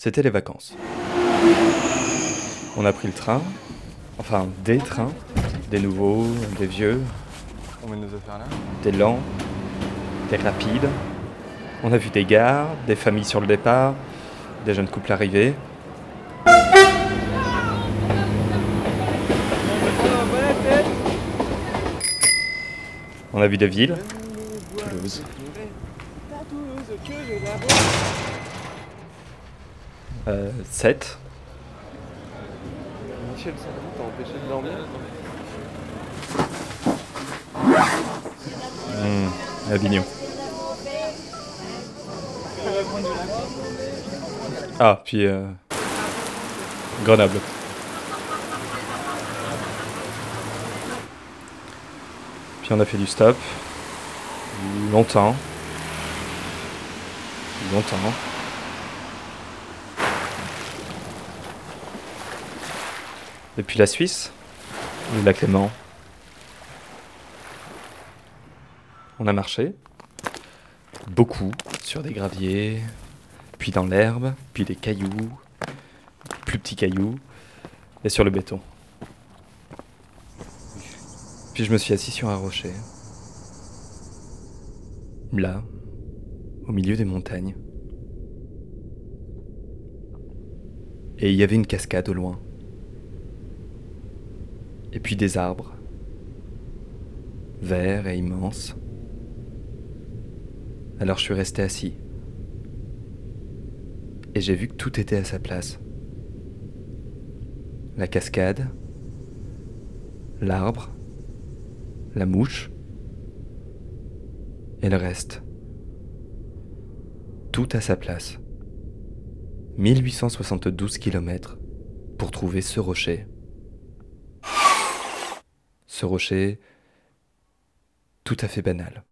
C'était les vacances. On a pris le train, enfin des trains, des nouveaux, des vieux, On met nos affaires là. des lents, des rapides. On a vu des gares, des familles sur le départ, des jeunes couples arrivés. On a vu des villes, Toulouse. Euh, 7. Michel Sardou t'a empêché de dormir Hmm, Avignon. Ah, puis euh, Grenoble. Puis on a fait du stop. Longtemps. Longtemps. Depuis la Suisse, le lac Léman. On a marché. Beaucoup sur des graviers, puis dans l'herbe, puis des cailloux, plus petits cailloux, et sur le béton. Puis je me suis assis sur un rocher. Là, au milieu des montagnes. Et il y avait une cascade au loin. Et puis des arbres, verts et immenses. Alors je suis resté assis. Et j'ai vu que tout était à sa place. La cascade, l'arbre, la mouche et le reste. Tout à sa place. 1872 km pour trouver ce rocher. Ce rocher tout à fait banal.